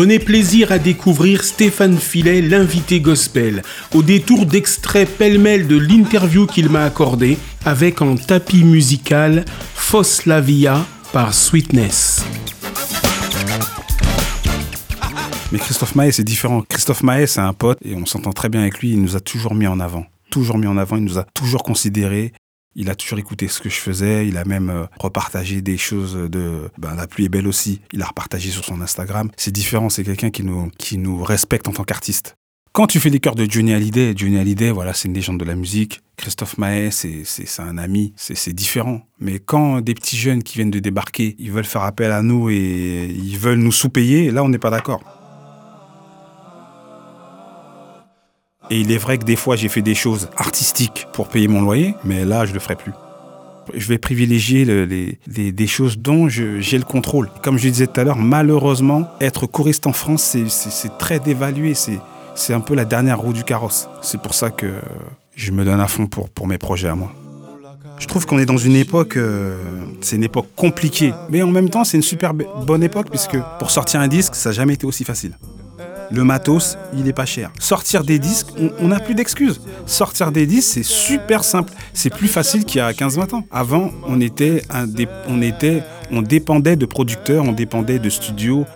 Prenez plaisir à découvrir Stéphane Filet, l'invité gospel, au détour d'extraits pêle-mêle de l'interview qu'il m'a accordé avec en tapis musical Fos la Via par Sweetness. Mais Christophe Maé, c'est différent. Christophe Maé, c'est un pote et on s'entend très bien avec lui. Il nous a toujours mis en avant. Toujours mis en avant. Il nous a toujours considéré. Il a toujours écouté ce que je faisais. Il a même euh, repartagé des choses de ben, La pluie est belle aussi. Il a repartagé sur son Instagram. C'est différent. C'est quelqu'un qui nous, respecte en tant qu'artiste. Quand tu fais les chœurs de Johnny Hallyday, Johnny Hallyday, voilà, c'est une légende de la musique. Christophe Maé, c'est un ami, c'est différent. Mais quand des petits jeunes qui viennent de débarquer, ils veulent faire appel à nous et ils veulent nous sous-payer, là, on n'est pas d'accord. Et il est vrai que des fois, j'ai fait des choses artistiques pour payer mon loyer, mais là, je le ferai plus. Je vais privilégier les, des choses dont j'ai le contrôle. Comme je disais tout à l'heure, malheureusement, être choriste en France, c'est très dévalué. C'est un peu la dernière roue du carrosse. C'est pour ça que je me donne à fond pour, pour mes projets à moi. Je trouve qu'on est dans une époque, euh, c'est une époque compliquée, mais en même temps, c'est une super bonne époque puisque pour sortir un disque, ça n'a jamais été aussi facile. Le matos, il est pas cher. Sortir des disques, on n'a plus d'excuses. Sortir des disques, c'est super simple. C'est plus facile qu'il y a 15-20 ans. Avant, on dépendait de producteurs, on dépendait de studios.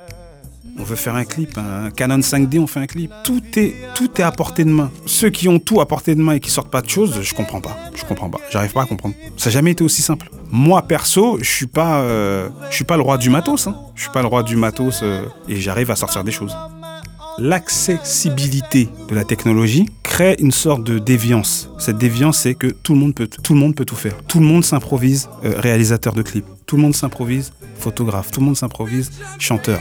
On veut faire un clip, un Canon 5D, on fait un clip. Tout est, tout est à portée de main. Ceux qui ont tout à portée de main et qui sortent pas de choses, je comprends pas. Je comprends pas. J'arrive pas à comprendre. Ça n'a jamais été aussi simple. Moi perso, je suis euh, suis pas le roi du matos. Hein. Je suis pas le roi du matos euh, et j'arrive à sortir des choses l'accessibilité de la technologie crée une sorte de déviance. Cette déviance, c'est que tout le monde peut tout, le monde peut tout faire. Tout le monde s'improvise euh, réalisateur de clips. Tout le monde s'improvise photographe. Tout le monde s'improvise chanteur.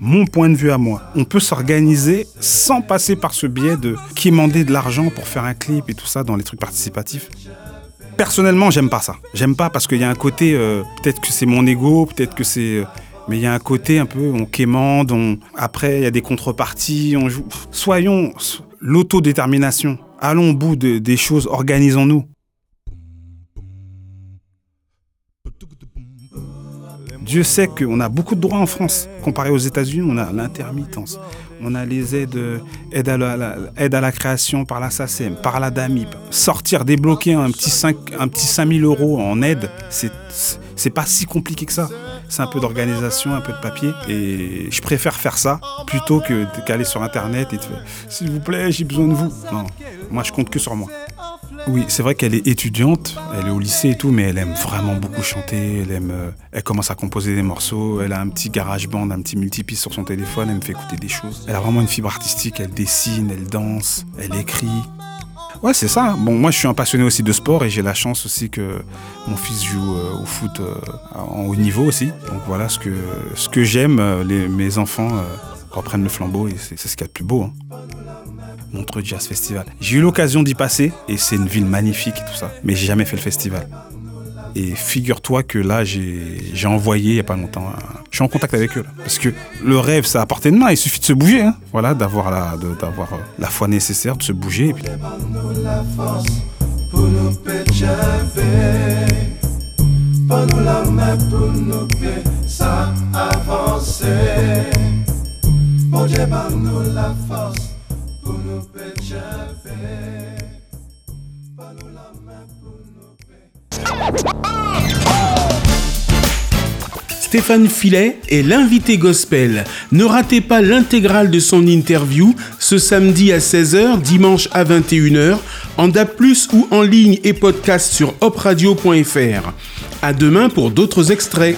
Mon point de vue à moi, on peut s'organiser sans passer par ce biais de qui de l'argent pour faire un clip et tout ça dans les trucs participatifs. Personnellement, j'aime pas ça. J'aime pas parce qu'il y a un côté, euh, peut-être que c'est mon ego, peut-être que c'est euh, mais il y a un côté un peu, on quémande, après il y a des contreparties, on joue. Soyons l'autodétermination. Allons au bout des choses, organisons-nous. Dieu sait qu'on a beaucoup de droits en France. Comparé aux États-Unis, on a l'intermittence. On a les aides, aide à la, création par la SACEM, par la DAMIP. Sortir, débloquer un petit 5, un petit 5000 euros en aide, c'est pas si compliqué que ça c'est un peu d'organisation, un peu de papier. Et je préfère faire ça plutôt que qu'aller sur Internet et te faire S'il vous plaît, j'ai besoin de vous. Non, moi je compte que sur moi. Oui, c'est vrai qu'elle est étudiante, elle est au lycée et tout, mais elle aime vraiment beaucoup chanter. Elle aime, euh, elle commence à composer des morceaux. Elle a un petit garage band, un petit multipiste sur son téléphone. Elle me fait écouter des choses. Elle a vraiment une fibre artistique. Elle dessine, elle danse, elle écrit. Ouais, c'est ça. Bon, moi, je suis un passionné aussi de sport et j'ai la chance aussi que mon fils joue euh, au foot euh, en haut niveau aussi. Donc voilà, ce que, j'aime, euh, mes enfants reprennent le flambeau et c'est ce qu'il y a de plus beau. Hein. Montreux Jazz Festival. J'ai eu l'occasion d'y passer et c'est une ville magnifique et tout ça, mais j'ai jamais fait le festival. Et figure-toi que là, j'ai envoyé il n'y a pas longtemps. je suis en contact avec eux. parce que le rêve, ça portée de main. Il suffit de se bouger. Hein. Voilà, d'avoir la, euh, la foi nécessaire, de se bouger. Et puis... Stéphane Filet est l'invité gospel. Ne ratez pas l'intégrale de son interview ce samedi à 16h, dimanche à 21h, en DAP+, ou en ligne et podcast sur opradio.fr. À demain pour d'autres extraits.